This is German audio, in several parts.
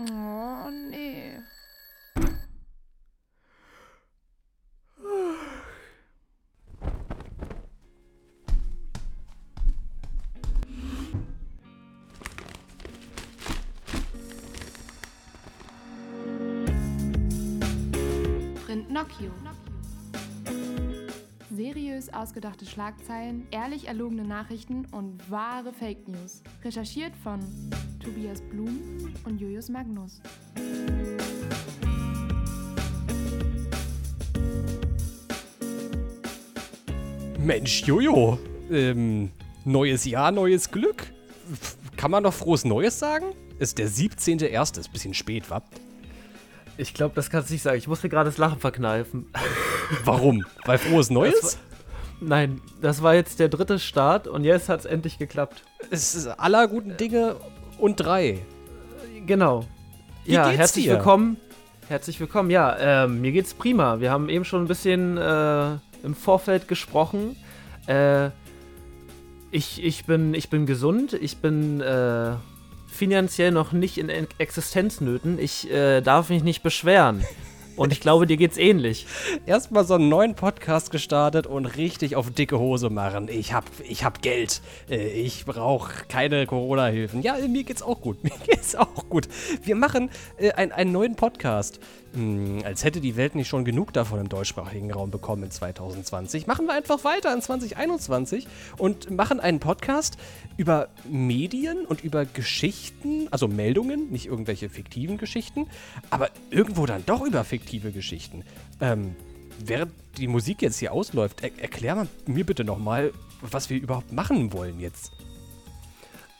Oh, nee. Print Nocchio. Seriös ausgedachte Schlagzeilen, ehrlich erlogene Nachrichten und wahre Fake News. Recherchiert von Tobias Blum und Julius Magnus. Mensch, Jojo, ähm, neues Jahr, neues Glück. Kann man doch frohes Neues sagen? Ist der 17.01. Ist ein bisschen spät, wa? Ich glaube, das kannst du nicht sagen. Ich muss mir gerade das Lachen verkneifen. Warum? Weil frohes Neues? Das Nein, das war jetzt der dritte Start und jetzt hat es endlich geklappt. Es ist aller guten Dinge und drei. Genau. Wie ja, geht's herzlich dir? willkommen. Herzlich willkommen. Ja, ähm, mir geht's prima. Wir haben eben schon ein bisschen äh, im Vorfeld gesprochen. Äh, ich, ich, bin, ich bin gesund. Ich bin äh, finanziell noch nicht in Ex- Existenznöten. Ich äh, darf mich nicht beschweren. Und ich glaube, dir geht's ähnlich. Erstmal so einen neuen Podcast gestartet und richtig auf dicke Hose machen. Ich hab, ich hab Geld. Äh, Ich brauche keine Corona-Hilfen. Ja, mir geht's auch gut. Mir geht's auch gut. Wir machen äh, ein, einen neuen Podcast. Hm, als hätte die Welt nicht schon genug davon im deutschsprachigen Raum bekommen in 2020. Machen wir einfach weiter in 2021 und machen einen Podcast über Medien und über Geschichten, also Meldungen, nicht irgendwelche fiktiven Geschichten, aber irgendwo dann doch über fiktive Geschichten. Ähm, während die Musik jetzt hier ausläuft, er erklär mir bitte nochmal, was wir überhaupt machen wollen jetzt.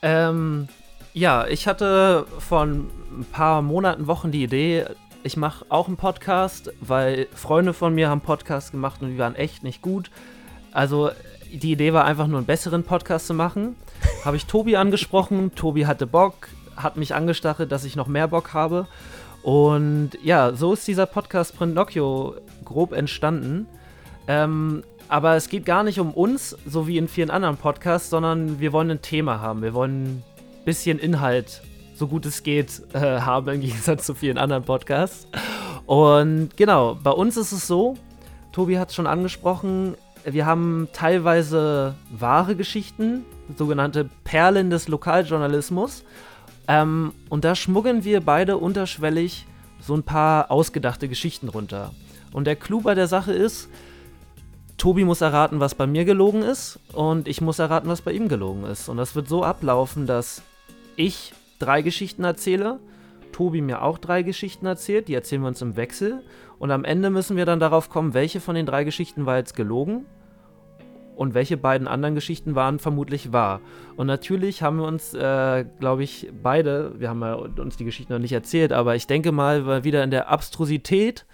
Ähm, ja, ich hatte vor ein paar Monaten, Wochen die Idee, ich mache auch einen Podcast, weil Freunde von mir haben Podcasts gemacht und die waren echt nicht gut. Also die Idee war einfach nur einen besseren Podcast zu machen. Habe ich Tobi angesprochen, Tobi hatte Bock, hat mich angestachelt, dass ich noch mehr Bock habe. Und ja, so ist dieser Podcast Print Nocchio grob entstanden. Ähm, aber es geht gar nicht um uns, so wie in vielen anderen Podcasts, sondern wir wollen ein Thema haben. Wir wollen ein bisschen Inhalt, so gut es geht, äh, haben im Gegensatz zu vielen anderen Podcasts. Und genau, bei uns ist es so, Tobi hat es schon angesprochen, wir haben teilweise wahre Geschichten, sogenannte Perlen des Lokaljournalismus. Ähm, und da schmuggeln wir beide unterschwellig so ein paar ausgedachte Geschichten runter. Und der Clou bei der Sache ist, Tobi muss erraten, was bei mir gelogen ist und ich muss erraten, was bei ihm gelogen ist. Und das wird so ablaufen, dass ich drei Geschichten erzähle, Tobi mir auch drei Geschichten erzählt, die erzählen wir uns im Wechsel und am Ende müssen wir dann darauf kommen, welche von den drei Geschichten war jetzt gelogen und welche beiden anderen Geschichten waren vermutlich wahr. Und natürlich haben wir uns, äh, glaube ich, beide, wir haben ja uns die Geschichten noch nicht erzählt, aber ich denke mal, wir wieder in der Abstrusität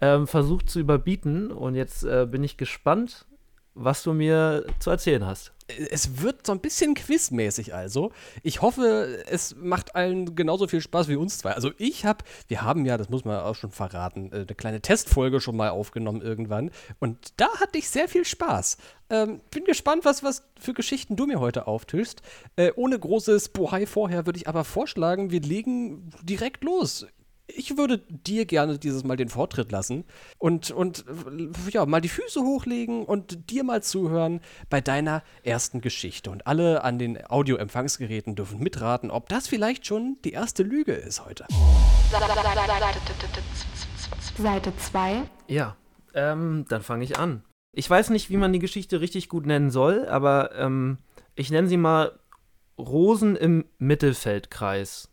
ähm, versucht zu überbieten. Und jetzt äh, bin ich gespannt, was du mir zu erzählen hast. Es wird so ein bisschen quizmäßig also. Ich hoffe, es macht allen genauso viel Spaß wie uns zwei. Also ich habe, wir haben ja, das muss man auch schon verraten, äh, eine kleine Testfolge schon mal aufgenommen irgendwann. Und da hatte ich sehr viel Spaß. Ähm, bin gespannt, was, was für Geschichten du mir heute auftischst. Äh, ohne großes Bohai vorher würde ich aber vorschlagen, wir legen direkt los. Ich würde dir gerne dieses Mal den Vortritt lassen und, und ja, mal die Füße hochlegen und dir mal zuhören bei deiner ersten Geschichte. Und alle an den Audioempfangsgeräten dürfen mitraten, ob das vielleicht schon die erste Lüge ist heute. Seite 2. Ja, ähm, dann fange ich an. Ich weiß nicht, wie man die Geschichte richtig gut nennen soll, aber ähm, ich nenne sie mal Rosen im Mittelfeldkreis.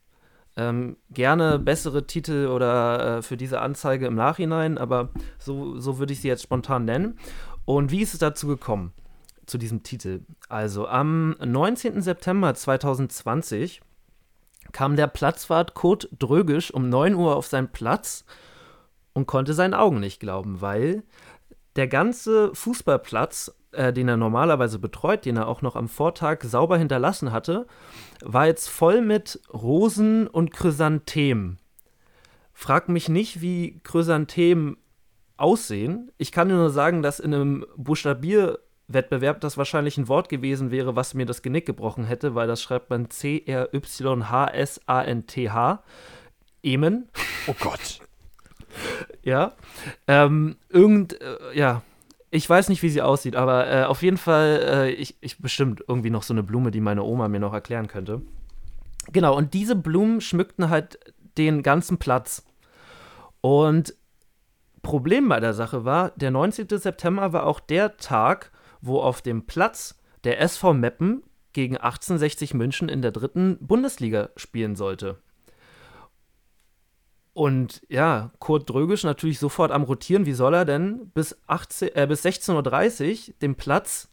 Ähm, gerne bessere Titel oder äh, für diese Anzeige im Nachhinein, aber so, so würde ich sie jetzt spontan nennen. Und wie ist es dazu gekommen, zu diesem Titel? Also am 19. September 2020 kam der Platzwart Kurt Drögisch um 9 Uhr auf seinen Platz und konnte seinen Augen nicht glauben, weil der ganze Fußballplatz, äh, den er normalerweise betreut, den er auch noch am Vortag sauber hinterlassen hatte, war jetzt voll mit Rosen und Chrysanthemen. Frag mich nicht, wie Chrysanthemen aussehen. Ich kann nur sagen, dass in einem Buchstabierwettbewerb das wahrscheinlich ein Wort gewesen wäre, was mir das Genick gebrochen hätte, weil das schreibt man C-R-Y-H-S-A-N-T-H. Emen. Oh Gott. ja. Ähm, irgend, äh, ja, ich weiß nicht, wie sie aussieht, aber äh, auf jeden Fall, äh, ich, ich bestimmt irgendwie noch so eine Blume, die meine Oma mir noch erklären könnte. Genau, und diese Blumen schmückten halt den ganzen Platz. Und Problem bei der Sache war, der 19. September war auch der Tag, wo auf dem Platz der SV Meppen gegen 1860 München in der dritten Bundesliga spielen sollte. Und ja, Kurt Drögisch natürlich sofort am Rotieren. Wie soll er denn bis, 18, äh, bis 16.30 Uhr den Platz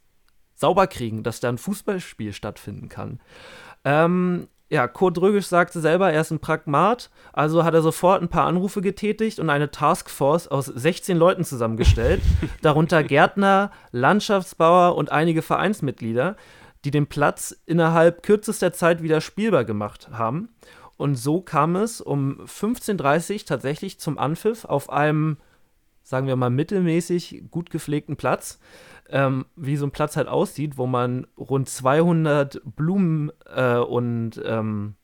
sauber kriegen, dass da ein Fußballspiel stattfinden kann? Ähm, ja, Kurt Drögisch sagte selber, er ist ein Pragmat, also hat er sofort ein paar Anrufe getätigt und eine Taskforce aus 16 Leuten zusammengestellt, darunter Gärtner, Landschaftsbauer und einige Vereinsmitglieder, die den Platz innerhalb kürzester Zeit wieder spielbar gemacht haben. Und so kam es um 15.30 Uhr tatsächlich zum Anpfiff auf einem, sagen wir mal, mittelmäßig gut gepflegten Platz, ähm, wie so ein Platz halt aussieht, wo man rund 200 Blumen äh, und, ähm,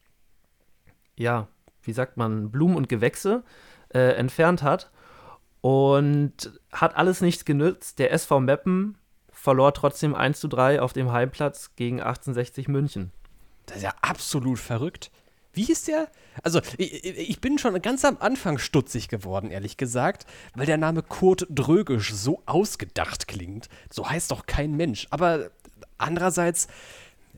ja, wie sagt man, Blumen und Gewächse äh, entfernt hat. Und hat alles nichts genützt. Der SV Meppen verlor trotzdem 1 zu 3 auf dem Heimplatz gegen 1860 München. Das ist ja absolut verrückt. Wie hieß der? Also, ich, ich, bin schon ganz am Anfang stutzig geworden, ehrlich gesagt, weil der Name Kurt Drögisch so ausgedacht klingt. So heißt doch kein Mensch. Aber andererseits,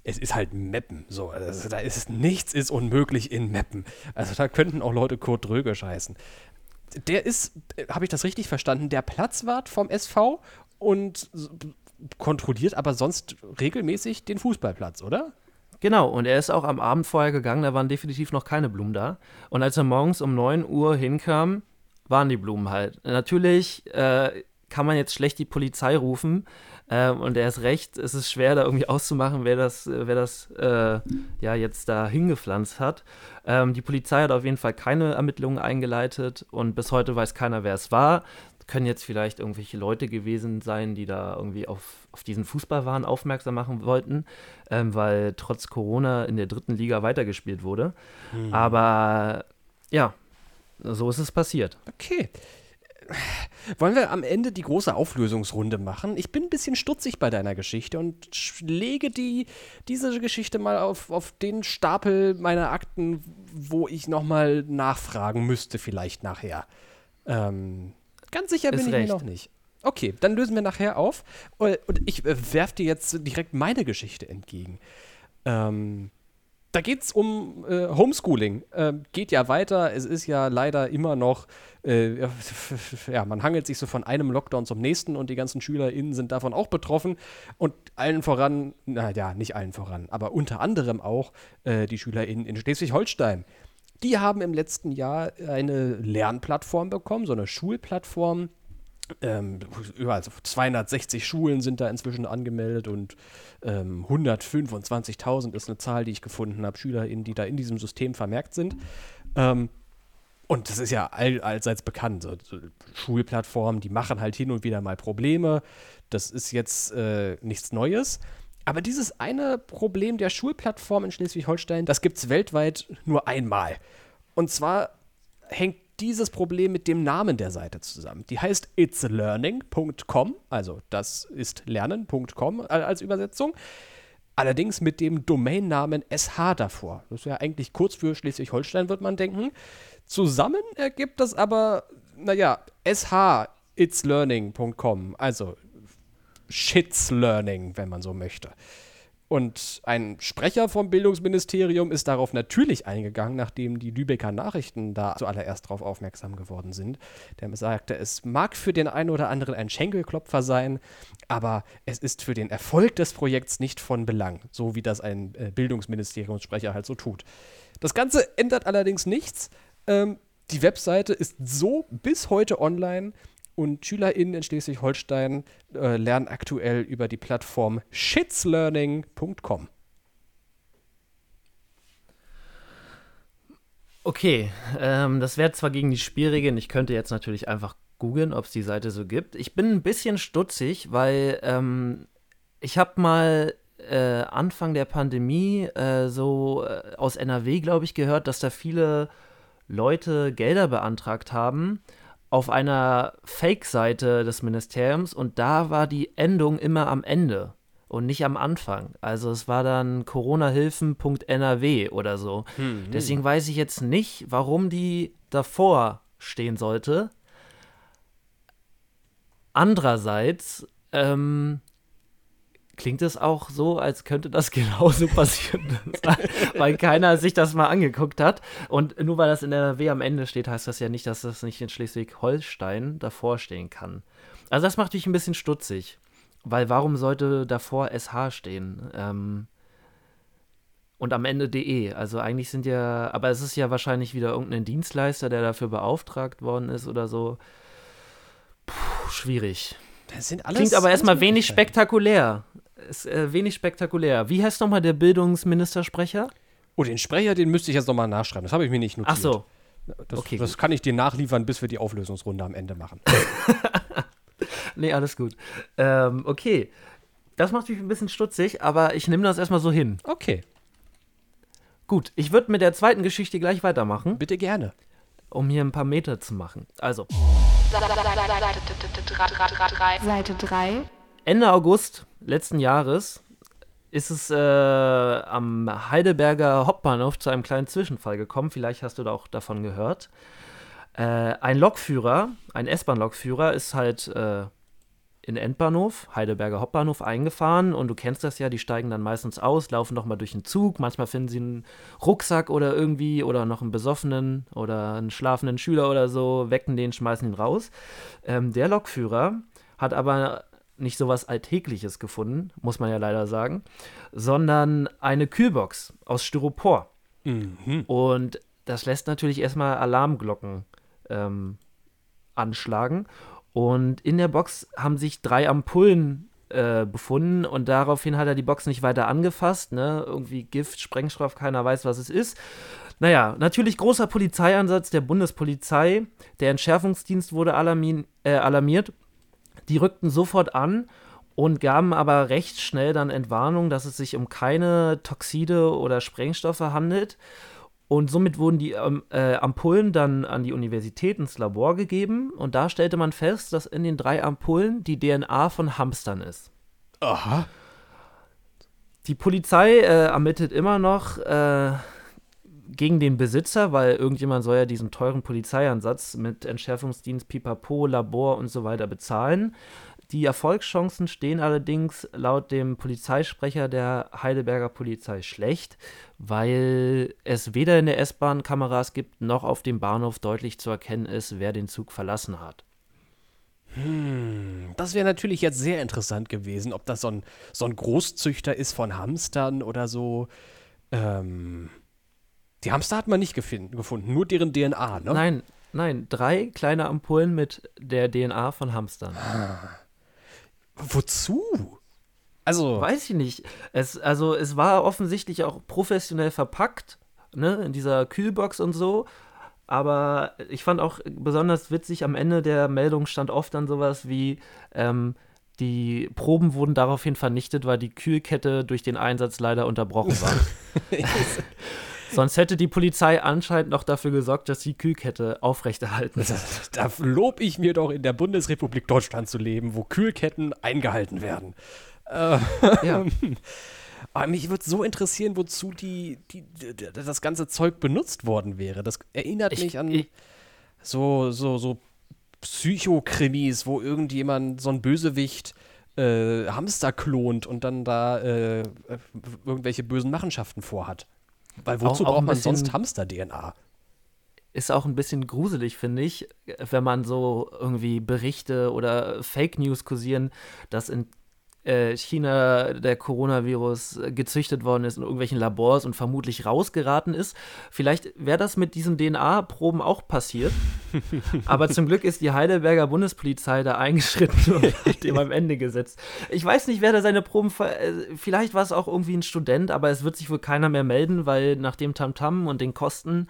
es ist halt Meppen. So, also da ist nichts ist unmöglich in Meppen. Also da könnten auch Leute Kurt Drögisch heißen. Der ist, habe ich das richtig verstanden, der Platzwart vom SV und kontrolliert aber sonst regelmäßig den Fußballplatz, oder? Genau, und er ist auch am Abend vorher gegangen, da waren definitiv noch keine Blumen da. Und als er morgens um 9 Uhr hinkam, waren die Blumen halt. Natürlich äh, kann man jetzt schlecht die Polizei rufen. Äh, und er ist recht, es ist schwer, da irgendwie auszumachen, wer das, wer das äh, ja jetzt da hingepflanzt hat. Ähm, die Polizei hat auf jeden Fall keine Ermittlungen eingeleitet und bis heute weiß keiner, wer es war können jetzt vielleicht irgendwelche Leute gewesen sein, die da irgendwie auf, auf diesen Fußballwahn aufmerksam machen wollten, ähm, weil trotz Corona in der dritten Liga weitergespielt wurde. Hm. Aber ja, so ist es passiert. Okay. Wollen wir am Ende die große Auflösungsrunde machen? Ich bin ein bisschen stutzig bei deiner Geschichte und lege die, diese Geschichte mal auf, auf den Stapel meiner Akten, wo ich nochmal nachfragen müsste, vielleicht nachher. Ähm, Ganz sicher bin ich mir noch nicht. Okay, dann lösen wir nachher auf. Und ich äh, werfe dir jetzt direkt meine Geschichte entgegen. Ähm, da geht es um äh, Homeschooling. Äh, geht ja weiter. Es ist ja leider immer noch, äh, ja, man hangelt sich so von einem Lockdown zum nächsten und die ganzen SchülerInnen sind davon auch betroffen. Und allen voran, naja, nicht allen voran, aber unter anderem auch äh, die SchülerInnen in Schleswig-Holstein. Die haben im letzten Jahr eine Lernplattform bekommen, so eine Schulplattform. Ähm, über 260 Schulen sind da inzwischen angemeldet und ähm, 125.000 ist eine Zahl, die ich gefunden habe, SchülerInnen, die da in diesem System vermerkt sind. Ähm, und das ist ja all, allseits bekannt. So, so Schulplattformen, die machen halt hin und wieder mal Probleme. Das ist jetzt äh, nichts Neues. Aber dieses eine Problem der Schulplattform in Schleswig-Holstein, das gibt es weltweit nur einmal. Und zwar hängt dieses Problem mit dem Namen der Seite zusammen. Die heißt itslearning.com, also das ist lernen.com als Übersetzung. Allerdings mit dem Domainnamen SH davor. Das ist ja eigentlich kurz für Schleswig-Holstein, wird man denken. Zusammen ergibt das aber, naja, SH itslearning.com, also Shits Learning, wenn man so möchte. Und ein Sprecher vom Bildungsministerium ist darauf natürlich eingegangen, nachdem die Lübecker Nachrichten da zuallererst darauf aufmerksam geworden sind. Der sagte, es mag für den einen oder anderen ein Schenkelklopfer sein, aber es ist für den Erfolg des Projekts nicht von Belang, so wie das ein äh, Bildungsministeriumssprecher halt so tut. Das Ganze ändert allerdings nichts. Ähm, die Webseite ist so bis heute online und SchülerInnen in Schleswig-Holstein äh, lernen aktuell über die Plattform shitslearning.com. Okay, ähm, das wäre zwar gegen die Spielregeln, ich könnte jetzt natürlich einfach googeln, ob es die Seite so gibt. Ich bin ein bisschen stutzig, weil ähm, ich habe mal äh, Anfang der Pandemie äh, so äh, aus NRW, glaube ich, gehört, dass da viele Leute Gelder beantragt haben auf einer Fake-Seite des Ministeriums und da war die Endung immer am Ende und nicht am Anfang. Also es war dann coronahilfen.nrw oder so. Hm, Deswegen weiß ich jetzt nicht, warum die davor stehen sollte. Andererseits ähm, klingt es auch so, als könnte das genauso passieren, weil keiner sich das mal angeguckt hat. Und nur weil das in der W am Ende steht, heißt das ja nicht, dass das nicht in Schleswig-Holstein davor stehen kann. Also das macht mich ein bisschen stutzig, weil warum sollte davor SH stehen? Ähm, und am Ende DE. Also eigentlich sind ja, aber es ist ja wahrscheinlich wieder irgendein Dienstleister, der dafür beauftragt worden ist oder so. Puh, schwierig. Das sind alles Klingt aber erstmal wenig spektakulär. Ist äh, wenig spektakulär. Wie heißt nochmal der Bildungsministersprecher? Oh, den Sprecher, den müsste ich jetzt nochmal nachschreiben. Das habe ich mir nicht notiert. Ach so. Das, okay, das kann ich dir nachliefern, bis wir die Auflösungsrunde am Ende machen. Nee, alles gut. Ähm, okay. Das macht mich ein bisschen stutzig, aber ich nehme das erstmal so hin. Okay, Gut, ich würde mit der zweiten Geschichte gleich weitermachen, bitte gerne. um hier ein paar Meter zu machen. Also, Seite 3. Ende August letzten Jahres ist es äh, am Heidelberger Hauptbahnhof zu einem kleinen Zwischenfall gekommen. Vielleicht hast du da auch davon gehört. Äh, ein Lokführer, ein S-Bahn-Lokführer, ist halt äh, in Endbahnhof, Heidelberger Hauptbahnhof, eingefahren und du kennst das ja, die steigen dann meistens aus, laufen nochmal durch den Zug, manchmal finden sie einen Rucksack oder irgendwie oder noch einen besoffenen oder einen schlafenden Schüler oder so, wecken den, schmeißen ihn raus. Ähm, der Lokführer hat aber nicht sowas Alltägliches gefunden, muss man ja leider sagen, sondern eine Kühlbox aus Styropor. Mhm. Und das lässt natürlich erstmal Alarmglocken ähm, anschlagen. Und in der Box haben sich drei Ampullen äh, befunden und daraufhin hat er die Box nicht weiter angefasst. Ne? Irgendwie Gift, Sprengstoff, keiner weiß, was es ist. Naja, natürlich großer Polizeieinsatz der Bundespolizei. Der Entschärfungsdienst wurde alarmi äh, alarmiert. Die rückten sofort an und gaben aber recht schnell dann Entwarnung, dass es sich um keine Toxide oder Sprengstoffe handelt. Und somit wurden die ähm, äh, Ampullen dann an die Universität ins Labor gegeben. Und da stellte man fest, dass in den drei Ampullen die DNA von Hamstern ist. Aha. Die Polizei äh, ermittelt immer noch äh, gegen den Besitzer, weil irgendjemand soll ja diesen teuren Polizeieinsatz mit Entschärfungsdienst, Pipapo, Labor und so weiter bezahlen. Die Erfolgschancen stehen allerdings laut dem Polizeisprecher der Heidelberger Polizei schlecht, weil es weder in der S-Bahn Kameras gibt, noch auf dem Bahnhof deutlich zu erkennen ist, wer den Zug verlassen hat. Das wäre natürlich jetzt sehr interessant gewesen, ob das so ein, so ein Großzüchter ist von Hamstern oder so. Ähm, die Hamster hat man nicht gefunden, nur deren DNA, ne? Nein, nein, drei kleine Ampullen mit der DNA von Hamstern. Wozu? Also, Weiß ich nicht. Es, also es war offensichtlich auch professionell verpackt, ne, in dieser Kühlbox und so. Aber ich fand auch besonders witzig, am Ende der Meldung stand oft dann sowas wie, ähm, die Proben wurden daraufhin vernichtet, weil die Kühlkette durch den Einsatz leider unterbrochen war. Sonst hätte die Polizei anscheinend noch dafür gesorgt, dass die Kühlkette aufrechterhalten wird. da lob ich mir doch in der Bundesrepublik Deutschland zu leben, wo Kühlketten eingehalten werden. Äh, Ja. Aber mich würde so interessieren, wozu die, die, die, das ganze Zeug benutzt worden wäre. Das erinnert Ich- mich an ich- so, so, so Psychokrimis, wo irgendjemand, so ein Bösewicht, äh, Hamster klont und dann da äh, äh, irgendwelche bösen Machenschaften vorhat. Weil wozu Auch- auch braucht man bisschen- sonst Hamster-DNA? ist auch ein bisschen gruselig, finde ich, wenn man so irgendwie Berichte oder Fake News kursieren, dass in äh, China der Coronavirus äh, gezüchtet worden ist in irgendwelchen Labors und vermutlich rausgeraten ist. Vielleicht wäre das mit diesen DNA-Proben auch passiert. Aber zum Glück ist die Heidelberger Bundespolizei da eingeschritten und hat dem am Ende gesetzt. Ich weiß nicht, wer da seine Proben. ver- äh, Vielleicht war es auch irgendwie ein Student, aber es wird sich wohl keiner mehr melden, weil nach dem Tamtam und den Kosten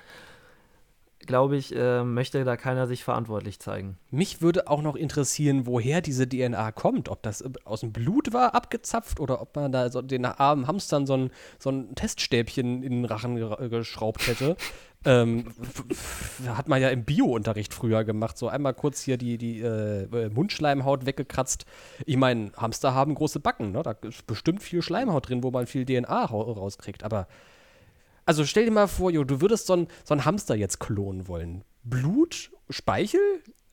glaube ich, äh, möchte da keiner sich verantwortlich zeigen. Mich würde auch noch interessieren, woher diese DNA kommt. Ob das aus dem Blut war, abgezapft, oder ob man da so den armen Hamstern so ein, so ein Teststäbchen in den Rachen geschraubt hätte. ähm, hat man ja im Bio-Unterricht früher gemacht. So einmal kurz hier die, die äh, Mundschleimhaut weggekratzt. Ich meine, Hamster haben große Backen. Ne? Da ist bestimmt viel Schleimhaut drin, wo man viel DNA rauskriegt. Aber also stell dir mal vor, jo, du würdest so einen so Hamster jetzt klonen wollen. Blut, Speichel,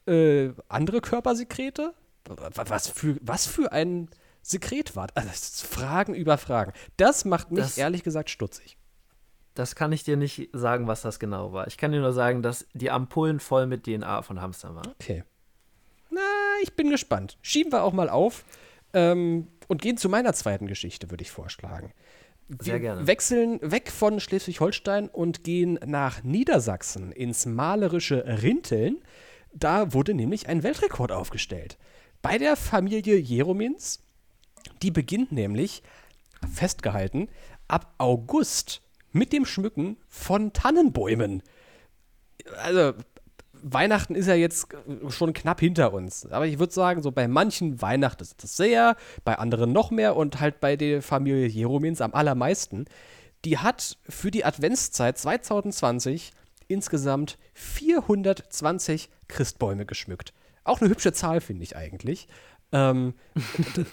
äh, andere Körpersekrete? Was für, was für ein Sekret war das? Also, Fragen über Fragen. Das macht mich das, ehrlich gesagt stutzig. Das kann ich dir nicht sagen, was das genau war. Ich kann dir nur sagen, dass die Ampullen voll mit DNA von Hamstern waren. Okay. Na, ich bin gespannt. Schieben wir auch mal auf ähm, und gehen zu meiner zweiten Geschichte, würde ich vorschlagen. Sehr gerne. wechseln weg von Schleswig-Holstein und gehen nach Niedersachsen ins malerische Rinteln. Da wurde nämlich ein Weltrekord aufgestellt. Bei der Familie Jeromins. Die beginnt nämlich, festgehalten, ab August mit dem Schmücken von Tannenbäumen. Also Weihnachten ist ja jetzt schon knapp hinter uns. Aber ich würde sagen, so bei manchen Weihnachten ist das sehr, bei anderen noch mehr und halt bei der Familie Jeromins am allermeisten. Die hat für die Adventszeit 2020 insgesamt 420 Christbäume geschmückt. Auch eine hübsche Zahl, finde ich eigentlich. Ähm,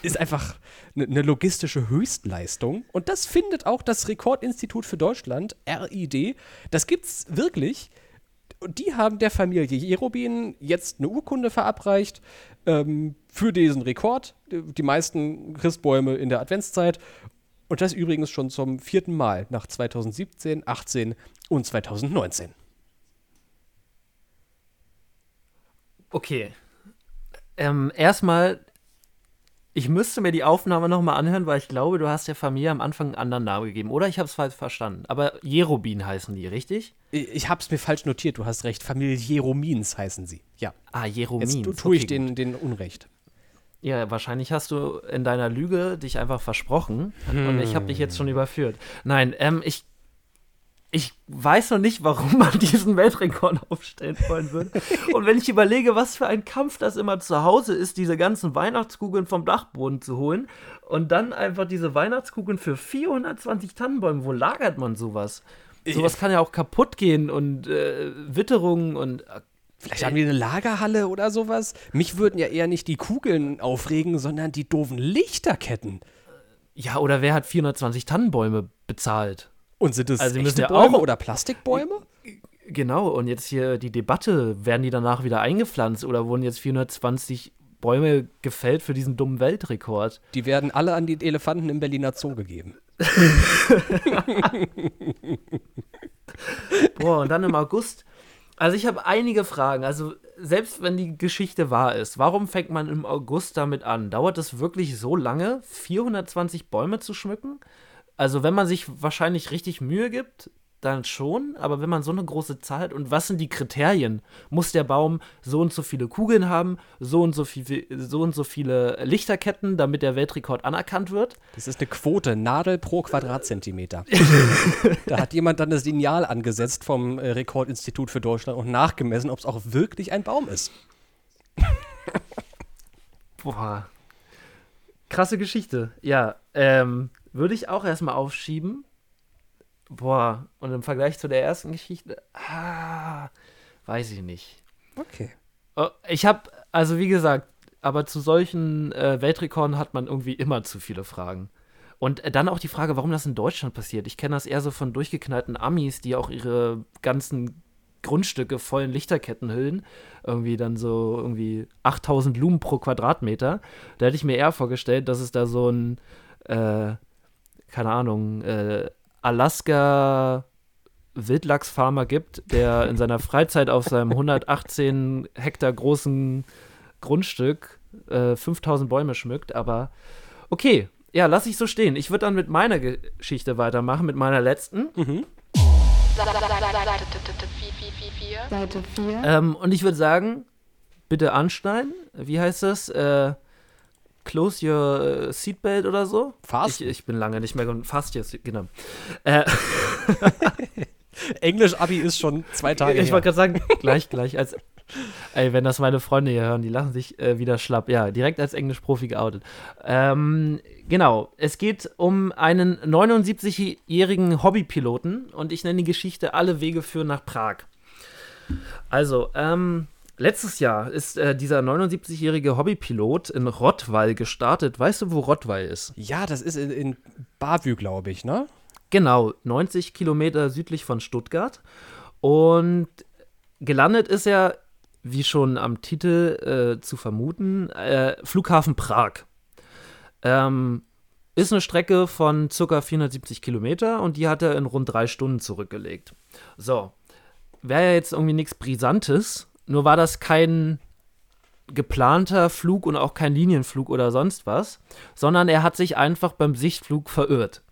ist einfach eine ne logistische Höchstleistung. Und das findet auch das Rekordinstitut für Deutschland, RID. Das gibt's wirklich. Und die haben der Familie Jerobin jetzt eine Urkunde verabreicht ähm, für diesen Rekord. Die meisten Christbäume in der Adventszeit. Und das übrigens schon zum vierten Mal nach 2017, 18 und 2019. Okay. Ähm, erstmal ich müsste mir die Aufnahme nochmal anhören, weil ich glaube, du hast der Familie am Anfang einen anderen Namen gegeben. Oder ich habe es falsch verstanden. Aber Jerobin heißen die, richtig? Ich habe es mir falsch notiert, du hast recht. Familie Jeromins heißen sie. Ja. Ah, Jeromins. Jetzt tue ich okay, den, den Unrecht. Ja, wahrscheinlich hast du in deiner Lüge dich einfach versprochen hm. und ich habe dich jetzt schon überführt. Nein, ähm, ich ich weiß noch nicht, warum man diesen Weltrekord aufstellen wollen würde. Und wenn ich überlege, was für ein Kampf das immer zu Hause ist, diese ganzen Weihnachtskugeln vom Dachboden zu holen und dann einfach diese Weihnachtskugeln für 420 Tannenbäume, wo lagert man sowas? Sowas kann ja auch kaputt gehen und äh, Witterungen und. Äh, Vielleicht haben die eine Lagerhalle oder sowas. Mich würden ja eher nicht die Kugeln aufregen, sondern die doofen Lichterketten. Ja, oder wer hat 420 Tannenbäume bezahlt? Und sind es also echte ja Bäume oder Plastikbäume? Genau, und jetzt hier die Debatte, werden die danach wieder eingepflanzt oder wurden jetzt 420 Bäume gefällt für diesen dummen Weltrekord? Die werden alle an die Elefanten im Berliner Zoo gegeben. Boah, und dann im August. Also ich habe einige Fragen. Also selbst wenn die Geschichte wahr ist, warum fängt man im August damit an? Dauert es wirklich so lange, 420 Bäume zu schmücken? Also, wenn man sich wahrscheinlich richtig Mühe gibt, dann schon, aber wenn man so eine große Zahl hat, und was sind die Kriterien? Muss der Baum so und so viele Kugeln haben, so und so, viel, so, und so viele Lichterketten, damit der Weltrekord anerkannt wird? Das ist eine Quote, Nadel pro Quadratzentimeter. da hat jemand dann das Lineal angesetzt vom äh, Rekordinstitut für Deutschland und nachgemessen, ob es auch wirklich ein Baum ist. Boah. Krasse Geschichte. Ja, ähm, würde ich auch erstmal aufschieben. Boah, und im Vergleich zu der ersten Geschichte, ah, weiß ich nicht. Okay. Oh, ich habe, also wie gesagt, aber zu solchen äh, Weltrekorden hat man irgendwie immer zu viele Fragen. Und äh, dann auch die Frage, warum das in Deutschland passiert. Ich kenne das eher so von durchgeknallten Amis, die auch ihre ganzen Grundstücke voll in Lichterketten hüllen. Irgendwie dann so irgendwie 8000 Lumen pro Quadratmeter. Da hätte ich mir eher vorgestellt, dass es da so ein äh, keine Ahnung, äh, Alaska Wildlachsfarmer gibt, der in seiner Freizeit auf seinem 118 Hektar großen Grundstück äh, 5000 Bäume schmückt, aber okay, ja, lass ich so stehen. Ich würde dann mit meiner Geschichte weitermachen, mit meiner letzten. Mhm. Seite 4. Ähm, und ich würde sagen, bitte anschneiden. Wie heißt das? Äh, Close Your äh, Seatbelt oder so. Fast? Ich, ich, bin lange nicht mehr. Fast jetzt, genau. Äh, Englisch-Abi ist schon zwei Tage Ich her. wollte gerade sagen, gleich, gleich als. Ey, wenn das meine Freunde hier hören, die lachen sich äh, wieder schlapp. Ja, direkt als Englisch-Profi geoutet. Ähm, genau, es geht um einen 79-jährigen Hobbypiloten und ich nenne die Geschichte Alle Wege führen nach Prag. Also, ähm, letztes Jahr ist äh, dieser 79-jährige Hobbypilot in Rottweil gestartet. Weißt du, wo Rottweil ist? Ja, das ist in, in Bavü, glaube ich, ne? Genau, 90 Kilometer südlich von Stuttgart. Und gelandet ist er, wie schon am Titel äh, zu vermuten, äh, Flughafen Prag. Ähm, ist eine Strecke von ca. 470 Kilometer und die hat er in rund drei Stunden zurückgelegt. So, wäre ja jetzt irgendwie nichts Brisantes, nur war das kein geplanter Flug und auch kein Linienflug oder sonst was, sondern er hat sich einfach beim Sichtflug verirrt.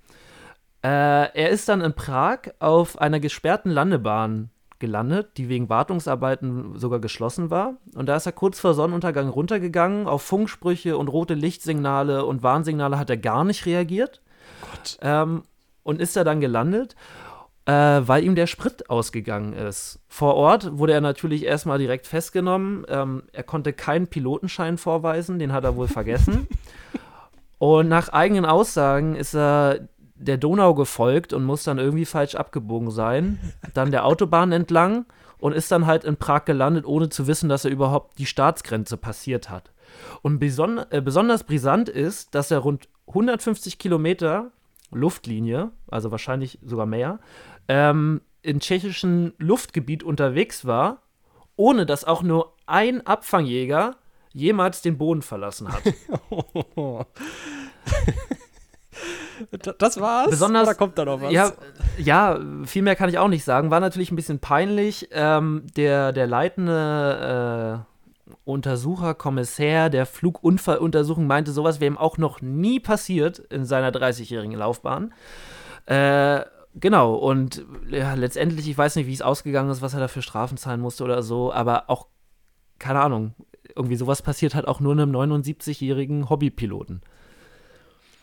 Äh, er ist dann in Prag auf einer gesperrten Landebahn gelandet, die wegen Wartungsarbeiten sogar geschlossen war. Und da ist er kurz vor Sonnenuntergang runtergegangen. Auf Funksprüche und rote Lichtsignale und Warnsignale hat er gar nicht reagiert. Gott. Ähm, und ist da dann gelandet, äh, weil ihm der Sprit ausgegangen ist. Vor Ort wurde er natürlich erstmal direkt festgenommen. Ähm, er konnte keinen Pilotenschein vorweisen, den hat er wohl vergessen. Und nach eigenen Aussagen ist er der Donau gefolgt und muss dann irgendwie falsch abgebogen sein. Dann der Autobahn entlang und ist dann halt in Prag gelandet, ohne zu wissen, dass er überhaupt die Staatsgrenze passiert hat. Und beson äh, besonders brisant ist, dass er rund 150 Kilometer Luftlinie, also wahrscheinlich sogar mehr, ähm, im tschechischen Luftgebiet unterwegs war, ohne dass auch nur ein Abfangjäger jemals den Boden verlassen hat. Das war's? Besonders, Oder kommt da noch was? Ja, ja, viel mehr kann ich auch nicht sagen. War natürlich ein bisschen peinlich. Ähm, der, der leitende äh, Untersucher, Kommissär der Flugunfalluntersuchung meinte, sowas wäre ihm auch noch nie passiert in seiner 30-jährigen Laufbahn. Äh, genau, und ja, letztendlich, ich weiß nicht, wie es ausgegangen ist, was er da für Strafen zahlen musste oder so, aber auch, keine Ahnung, irgendwie sowas passiert halt auch nur einem 79-jährigen Hobbypiloten.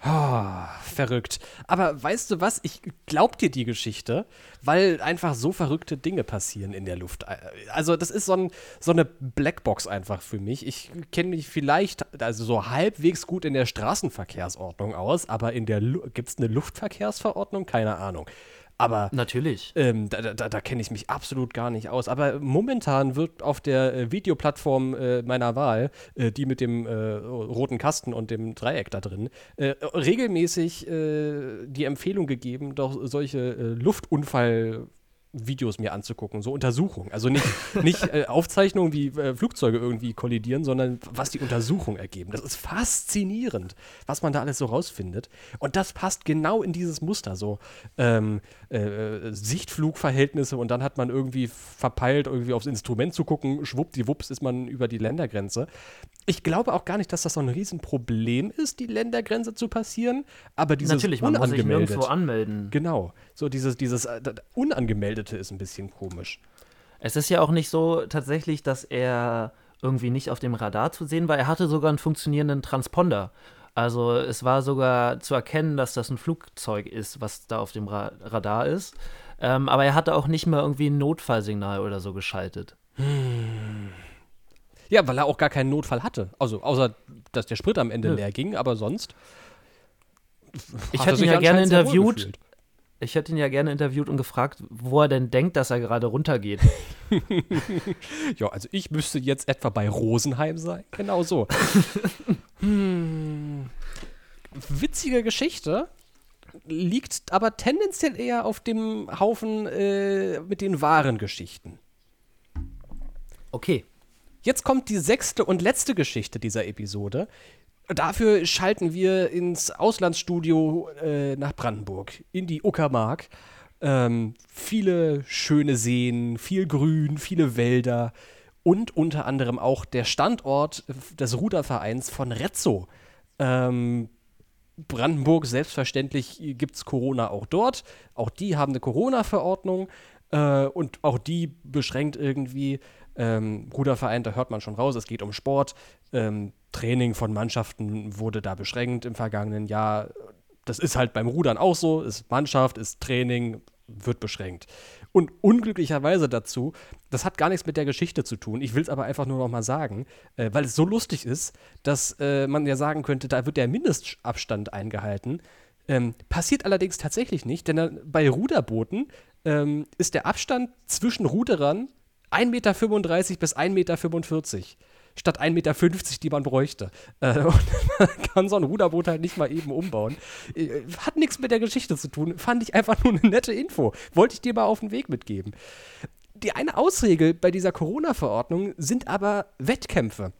Ah, verrückt. Aber weißt du was? Ich glaub dir die Geschichte, weil einfach so verrückte Dinge passieren in der Luft. Also, das ist so, ein, so eine Blackbox einfach für mich. Ich kenne mich vielleicht also so halbwegs gut in der Straßenverkehrsordnung aus, aber in der gibt es eine Luftverkehrsverordnung? Keine Ahnung. Aber natürlich. Ähm, da da, da kenne ich mich absolut gar nicht aus. Aber momentan wird auf der äh, Videoplattform äh, meiner Wahl, äh, die mit dem äh, roten Kasten und dem Dreieck da drin, äh, regelmäßig die Empfehlung gegeben, doch solche Luftunfall- Videos mir anzugucken, so Untersuchungen. Also nicht, nicht äh, Aufzeichnungen, wie äh, Flugzeuge irgendwie kollidieren, sondern was die Untersuchungen ergeben. Das ist faszinierend, was man da alles so rausfindet. Und das passt genau in dieses Muster, so ähm, äh, Sichtflugverhältnisse und dann hat man irgendwie verpeilt, irgendwie aufs Instrument zu gucken, schwuppdiwupps ist man über die Ländergrenze. Ich glaube auch gar nicht, dass das so ein Riesenproblem ist, die Ländergrenze zu passieren, aber dieses Natürlich, man muss sich nirgendwo anmelden. Genau, so dieses, dieses äh, unangemeldete ist ein bisschen komisch. Es ist ja auch nicht so tatsächlich, dass er irgendwie nicht auf dem Radar zu sehen war. Er hatte sogar einen funktionierenden Transponder. Also es war sogar zu erkennen, dass das ein Flugzeug ist, was da auf dem Ra Radar ist. Ähm, aber er hatte auch nicht mal irgendwie ein Notfallsignal oder so geschaltet. Hm. Ja, weil er auch gar keinen Notfall hatte. Also außer, dass der Sprit am Ende Nö. leer ging, aber sonst. Ich hätte ihn ja gerne interviewt. Ich hätte ihn ja gerne interviewt und gefragt, wo er denn denkt, dass er gerade runtergeht. Ja, also ich müsste jetzt etwa bei Rosenheim sein. Genau so. hm. Witzige Geschichte. Liegt aber tendenziell eher auf dem Haufen äh, mit den wahren Geschichten. Okay. Jetzt kommt die sechste und letzte Geschichte dieser Episode. Dafür schalten wir ins Auslandsstudio äh, nach Brandenburg, in die Uckermark. Ähm, viele schöne Seen, viel Grün, viele Wälder und unter anderem auch der Standort des Rudervereins von Rezzo. Ähm, Brandenburg, selbstverständlich gibt es Corona auch dort. Auch die haben eine Corona-Verordnung äh, und auch die beschränkt irgendwie ähm, Ruderverein, da hört man schon raus, es geht um Sport. Ähm, Training von Mannschaften wurde da beschränkt im vergangenen Jahr. Das ist halt beim Rudern auch so, ist Mannschaft, ist Training, wird beschränkt. Und unglücklicherweise dazu, das hat gar nichts mit der Geschichte zu tun. Ich will es aber einfach nur noch mal sagen, äh, weil es so lustig ist, dass äh, man ja sagen könnte, da wird der Mindestabstand eingehalten. Ähm, passiert allerdings tatsächlich nicht, denn äh, bei Ruderbooten ähm, ist der Abstand zwischen Ruderern 1,35 Meter bis 1,45 Meter statt 1,50 Meter, die man bräuchte. Äh, und kann so ein Ruderboot halt nicht mal eben umbauen. Äh, hat nichts mit der Geschichte zu tun. Fand ich einfach nur eine nette Info. Wollte ich dir mal auf den Weg mitgeben. Die eine Ausregel bei dieser Corona-Verordnung sind aber Wettkämpfe.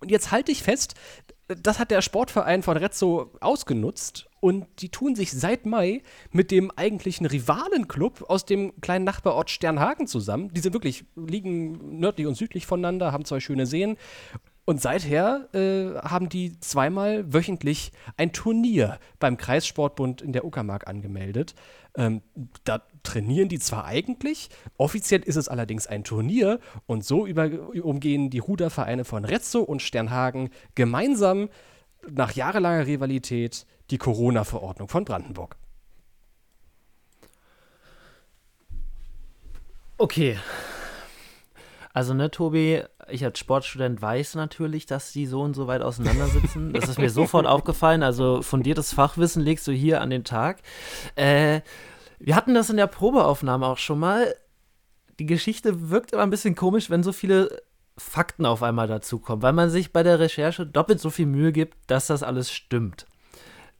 Und jetzt halte ich fest, das hat der Sportverein von Rezzo ausgenutzt und die tun sich seit Mai mit dem eigentlichen Rivalenclub aus dem kleinen Nachbarort Sternhagen zusammen. Die sind wirklich, liegen nördlich und südlich voneinander, haben zwei schöne Seen und seither äh, haben die zweimal wöchentlich ein Turnier beim Kreissportbund in der Uckermark angemeldet. Ähm, da trainieren die zwar eigentlich, offiziell ist es allerdings ein Turnier und so über, umgehen die Rudervereine von Rezzo und Sternhagen gemeinsam nach jahrelanger Rivalität die Corona-Verordnung von Brandenburg. Okay, also, ne, Tobi, ich als Sportstudent weiß natürlich, dass die so und so weit auseinandersitzen. Das ist mir sofort aufgefallen. Also, fundiertes Fachwissen legst du hier an den Tag. Äh, wir hatten das in der Probeaufnahme auch schon mal. Die Geschichte wirkt immer ein bisschen komisch, wenn so viele Fakten auf einmal dazukommen, weil man sich bei der Recherche doppelt so viel Mühe gibt, dass das alles stimmt.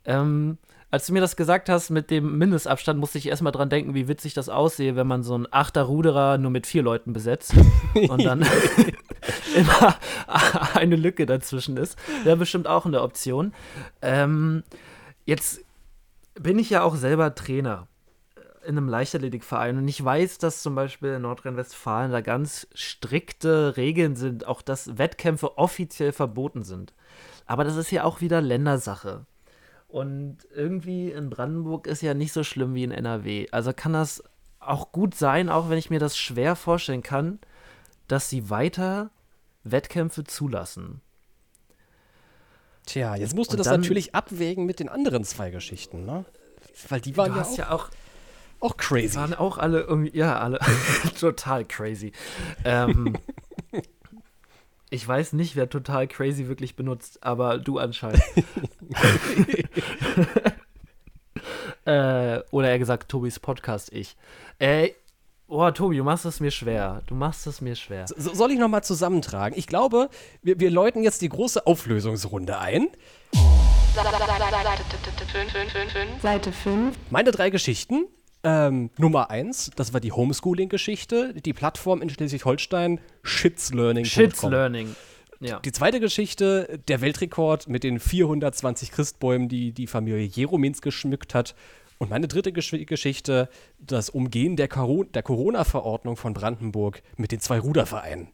Ähm, als du mir das gesagt hast mit dem Mindestabstand, musste ich erstmal dran denken, wie witzig das aussehe, wenn man so einen Achter-Ruderer nur mit vier Leuten besetzt und dann immer eine Lücke dazwischen ist. Wäre bestimmt auch eine Option. Ähm, jetzt bin ich ja auch selber Trainer in einem Leichtathletikverein und ich weiß, dass zum Beispiel in Nordrhein-Westfalen da ganz strikte Regeln sind, auch dass Wettkämpfe offiziell verboten sind. Aber das ist ja auch wieder Ländersache. Und irgendwie in Brandenburg ist ja nicht so schlimm wie in NRW. Also kann das auch gut sein, auch wenn ich mir das schwer vorstellen kann, dass sie weiter Wettkämpfe zulassen. Tja, jetzt musst du das natürlich abwägen mit den anderen zwei Geschichten, ne? Weil die waren ja auch, ja auch, auch crazy. Die waren auch alle irgendwie, ja, alle total crazy. Ähm, Ich weiß nicht, wer total crazy wirklich benutzt, aber du anscheinend. äh, oder er gesagt, Tobis Podcast, ich. Äh, oh, Tobi, du machst es mir schwer. Du machst es mir schwer. So, soll ich nochmal zusammentragen? Ich glaube, wir, wir läuten jetzt die große Auflösungsrunde ein. Seite 5. Meine drei Geschichten ähm, Nummer eins, das war die Homeschooling-Geschichte, die Plattform in Schleswig-Holstein, Shitslearning. Shitslearning. Ja. Die zweite Geschichte, der Weltrekord mit den 420 Christbäumen, die die Familie Jeromins geschmückt hat. Und meine dritte Gesch Geschichte, das Umgehen der, der Corona-Verordnung von Brandenburg mit den zwei Rudervereinen.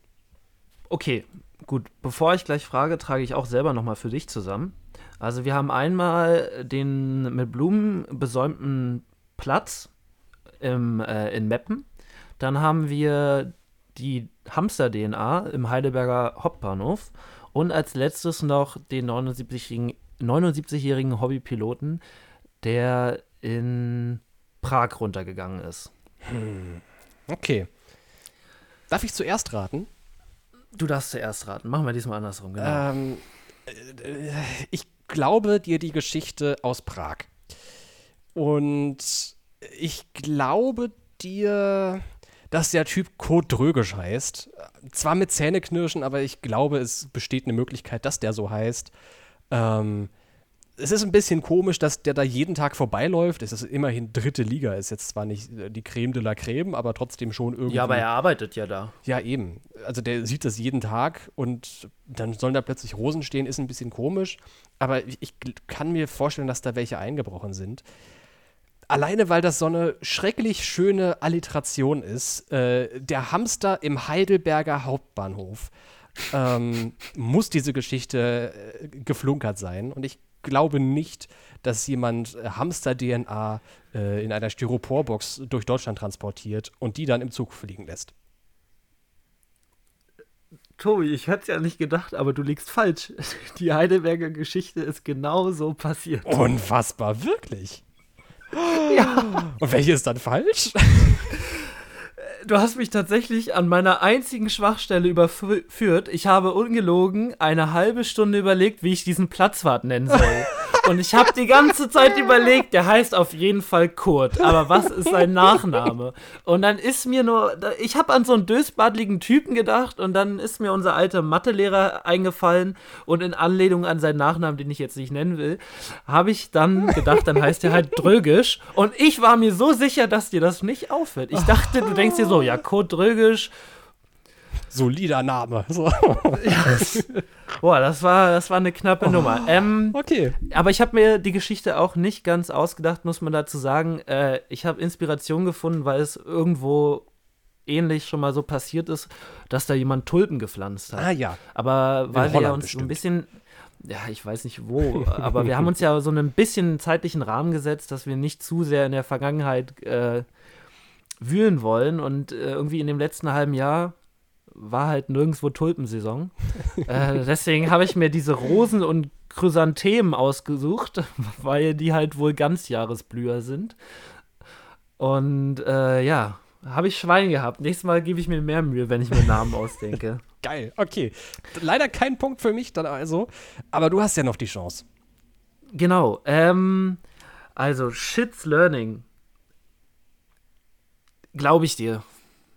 Okay, gut. Bevor ich gleich frage, trage ich auch selber nochmal für dich zusammen. Also wir haben einmal den mit Blumen besäumten Platz im, äh, in Meppen. Dann haben wir die Hamster-DNA im Heidelberger Hauptbahnhof. Und als letztes noch den 79-jährigen 79 Hobbypiloten, der in Prag runtergegangen ist. Hm. Okay. Darf ich zuerst raten? Du darfst zuerst raten. Machen wir diesmal andersrum, genau. Ähm, äh, ich glaube dir die Geschichte aus Prag. Und ich glaube dir, dass der Typ Kurt Drögisch heißt. Zwar mit Zähneknirschen, aber ich glaube, es besteht eine Möglichkeit, dass der so heißt. Ähm, es ist ein bisschen komisch, dass der da jeden Tag vorbeiläuft. Es ist immerhin dritte Liga, ist jetzt zwar nicht die Creme de la Creme, aber trotzdem schon irgendwie. Ja, aber er arbeitet ja da. Ja, eben. Also der sieht das jeden Tag und dann sollen da plötzlich Rosen stehen, ist ein bisschen komisch. Aber ich kann mir vorstellen, dass da welche eingebrochen sind alleine weil das so eine schrecklich schöne Alliteration ist, äh, der Hamster im Heidelberger Hauptbahnhof, ähm, muss diese Geschichte äh, geflunkert sein. Und ich glaube nicht, dass jemand äh, Hamster-DNA äh, in einer Styroporbox durch Deutschland transportiert und die dann im Zug fliegen lässt. Tobi, ich hätte es ja nicht gedacht, aber du liegst falsch. Die Heidelberger Geschichte ist genau so passiert. Unfassbar, wirklich. Ja. Und welche ist dann falsch? Du hast mich tatsächlich an meiner einzigen Schwachstelle überführt. Ich habe ungelogen eine halbe Stunde überlegt, wie ich diesen Platzwart nennen soll. Und ich habe die ganze Zeit überlegt, der heißt auf jeden Fall Kurt. Aber was ist sein Nachname? Und dann ist mir nur, ich habe an so einen dösbadligen Typen gedacht und dann ist mir unser alter Mathelehrer eingefallen und in Anlehnung an seinen Nachnamen, den ich jetzt nicht nennen will, habe ich dann gedacht, dann heißt er halt Drögisch. Und ich war mir so sicher, dass dir das nicht auffällt. Ich dachte, du denkst dir so, ja, Kurt Drögisch solider Name. So. Ja. Boah, das war, das war eine knappe oh, Nummer. Ähm, okay. Aber ich habe mir die Geschichte auch nicht ganz ausgedacht, muss man dazu sagen. Äh, ich habe Inspiration gefunden, weil es irgendwo ähnlich schon mal so passiert ist, dass da jemand Tulpen gepflanzt hat. Ah ja. Aber weil wir ja uns bestimmt. so ein bisschen ja, ich weiß nicht wo, aber wir haben uns ja so ein bisschen zeitlichen Rahmen gesetzt, dass wir nicht zu sehr in der Vergangenheit äh, wühlen wollen. Und äh, irgendwie in dem letzten halben Jahr war halt nirgendwo Tulpensaison. äh, deswegen habe ich mir diese Rosen und Chrysanthemen ausgesucht, weil die halt wohl ganzjahresblüher sind. Und äh, ja, habe ich Schwein gehabt. Nächstes Mal gebe ich mir mehr Mühe, wenn ich mir Namen ausdenke. Geil, okay. Leider kein Punkt für mich dann also, aber du hast ja noch die Chance. Genau. Ähm, also, Shit's Learning. Glaube ich dir.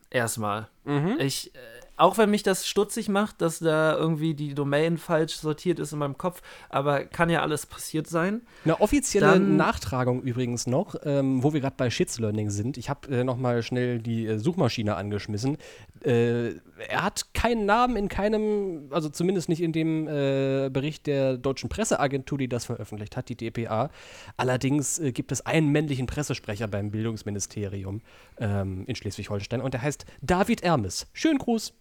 Erstmal. Mhm. Ich, äh, auch wenn mich das stutzig macht, dass da irgendwie die Domain falsch sortiert ist in meinem Kopf, aber kann ja alles passiert sein. Eine offizielle Dann, Nachtragung übrigens noch, ähm, wo wir gerade bei Shits Learning sind. Ich habe äh, noch mal schnell die äh, Suchmaschine angeschmissen. Äh, er hat keinen Namen in keinem, also zumindest nicht in dem äh, Bericht der deutschen Presseagentur, die das veröffentlicht hat, die DPA. Allerdings äh, gibt es einen männlichen Pressesprecher beim Bildungsministerium ähm, in Schleswig-Holstein und der heißt David Ermes. Schönen Gruß.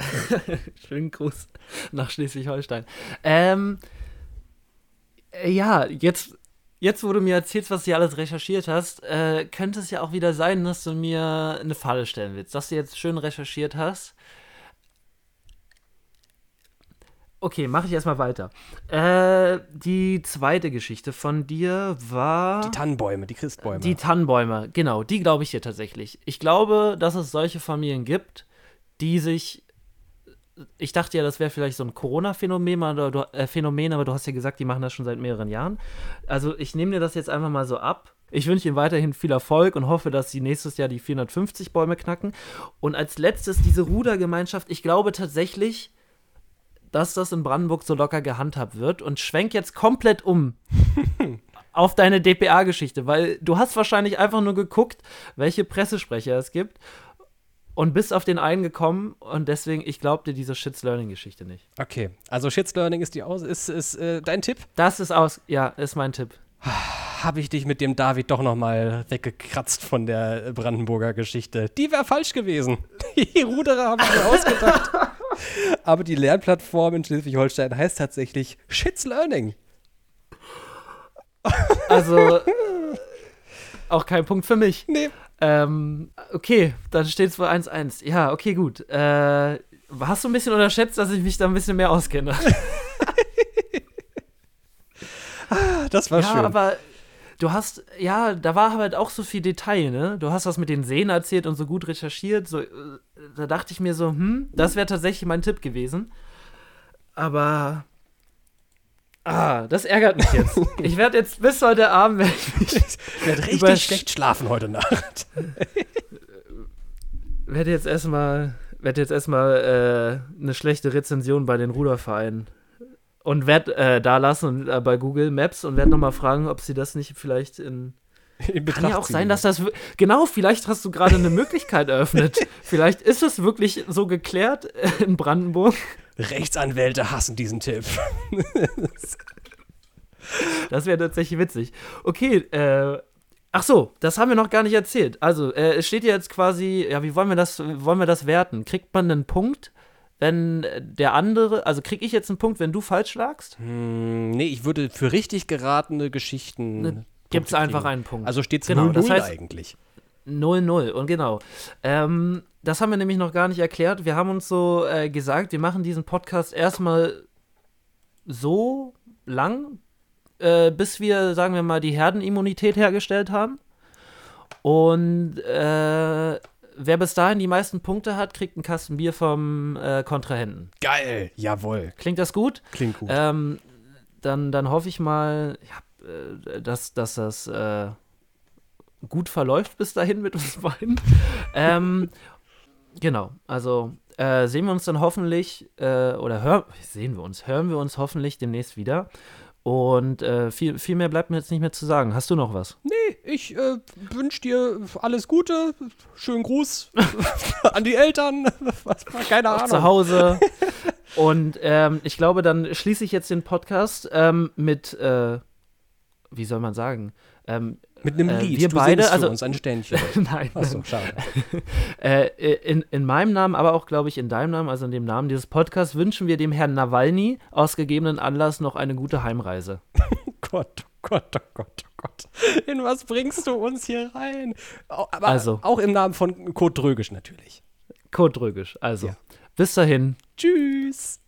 Schönen Gruß nach Schleswig-Holstein. Ähm, äh, ja, jetzt, jetzt, wo du mir erzählst, was du alles recherchiert hast, äh, könnte es ja auch wieder sein, dass du mir eine Falle stellen willst, dass du jetzt schön recherchiert hast. Okay, mache ich erstmal weiter. Äh, die zweite Geschichte von dir war. Die Tannenbäume, die Christbäume. Die Tannenbäume, genau, die glaube ich dir tatsächlich. Ich glaube, dass es solche Familien gibt, die sich ich dachte ja, das wäre vielleicht so ein Corona-Phänomen, äh, Phänomen, aber du hast ja gesagt, die machen das schon seit mehreren Jahren. Also ich nehme dir das jetzt einfach mal so ab. Ich wünsche Ihnen weiterhin viel Erfolg und hoffe, dass Sie nächstes Jahr die 450 Bäume knacken. Und als letztes diese Rudergemeinschaft. Ich glaube tatsächlich, dass das in Brandenburg so locker gehandhabt wird und schwenk jetzt komplett um auf deine DPA-Geschichte, weil du hast wahrscheinlich einfach nur geguckt, welche Pressesprecher es gibt und bist auf den einen gekommen und deswegen, ich glaube dir diese Shits Learning-Geschichte nicht. Okay, also Shits Learning ist die aus, ist, ist äh, dein Tipp? Das ist aus, ja, ist mein Tipp. Habe ich dich mit dem David doch noch mal weggekratzt von der Brandenburger Geschichte. Die wäre falsch gewesen. Die Ruderer haben mir ausgedacht. Aber die Lernplattform in Schleswig-Holstein heißt tatsächlich Shits Learning. Also auch kein Punkt für mich. Nee. Ähm, okay, dann steht es wohl 1-1. Ja, okay, gut. Äh, hast du ein bisschen unterschätzt, dass ich mich da ein bisschen mehr auskenne? das war ja, schön. Ja, aber du hast, ja, da war halt auch so viel Detail, ne? Du hast was mit den Seen erzählt und so gut recherchiert. So, äh, da dachte ich mir so, hm, das wäre tatsächlich mein Tipp gewesen. Aber Ah, das ärgert mich jetzt. Ich werde jetzt bis heute Abend ich, werde richtig schlecht schlafen heute Nacht. werde jetzt erstmal werde jetzt erstmal äh, eine schlechte Rezension bei den Rudervereinen und werde äh, da lassen äh, bei Google Maps und werde nochmal fragen, ob sie das nicht vielleicht in Kann ja auch sein, dass das genau, vielleicht hast du gerade eine Möglichkeit eröffnet. vielleicht ist es wirklich so geklärt in Brandenburg. Rechtsanwälte hassen diesen Tipp. das wäre tatsächlich witzig. Okay, äh, ach so, das haben wir noch gar nicht erzählt. Also, äh, es steht ja jetzt quasi, ja, wie wollen wir das, wollen wir das werten? Kriegt man einen Punkt, wenn der andere, also krieg ich jetzt einen Punkt, wenn du falsch lagst? Hm, nee, ich würde für richtig geratene Geschichten. Ne, Gibt es einfach einen Punkt. Also steht es genau, 0-0 das heißt, eigentlich. 0-0 und genau. Ähm, das haben wir nämlich noch gar nicht erklärt. Wir haben uns so äh, gesagt, wir machen diesen Podcast erstmal so lang, äh, bis wir, sagen wir mal, die Herdenimmunität hergestellt haben. Und äh, wer bis dahin die meisten Punkte hat, kriegt einen Kasten Bier vom äh, Kontrahenten. Geil, jawohl. Klingt das gut? Klingt gut. Ähm, dann, dann hoffe ich mal, ja, äh, dass, dass das äh, gut verläuft bis dahin mit uns beiden. ähm, genau, also äh, sehen wir uns dann hoffentlich, äh, oder hören, sehen wir uns, hören wir uns hoffentlich demnächst wieder. Und äh, viel, viel mehr bleibt mir jetzt nicht mehr zu sagen. Hast du noch was? Nee, ich äh, wünsche dir alles Gute, schönen Gruß an die Eltern, was, keine Ahnung. Zu Hause. Und ähm, ich glaube, dann schließe ich jetzt den Podcast ähm, mit, äh, wie soll man sagen? Ähm, mit einem äh, Lied. wir du beide, also- uns ein Ständchen. Nein. Achso, schade. Äh, in, in meinem Namen, aber auch, glaube ich, in deinem Namen, also in dem Namen dieses Podcasts, wünschen wir dem Herrn Nawalny aus gegebenen Anlass noch eine gute Heimreise. Gott, oh Gott, oh Gott, oh Gott. In was bringst du uns hier rein? Aber Also. auch im Namen von Kurt Drögisch natürlich. Kurt Drögisch. Also, Ja. bis dahin. Tschüss.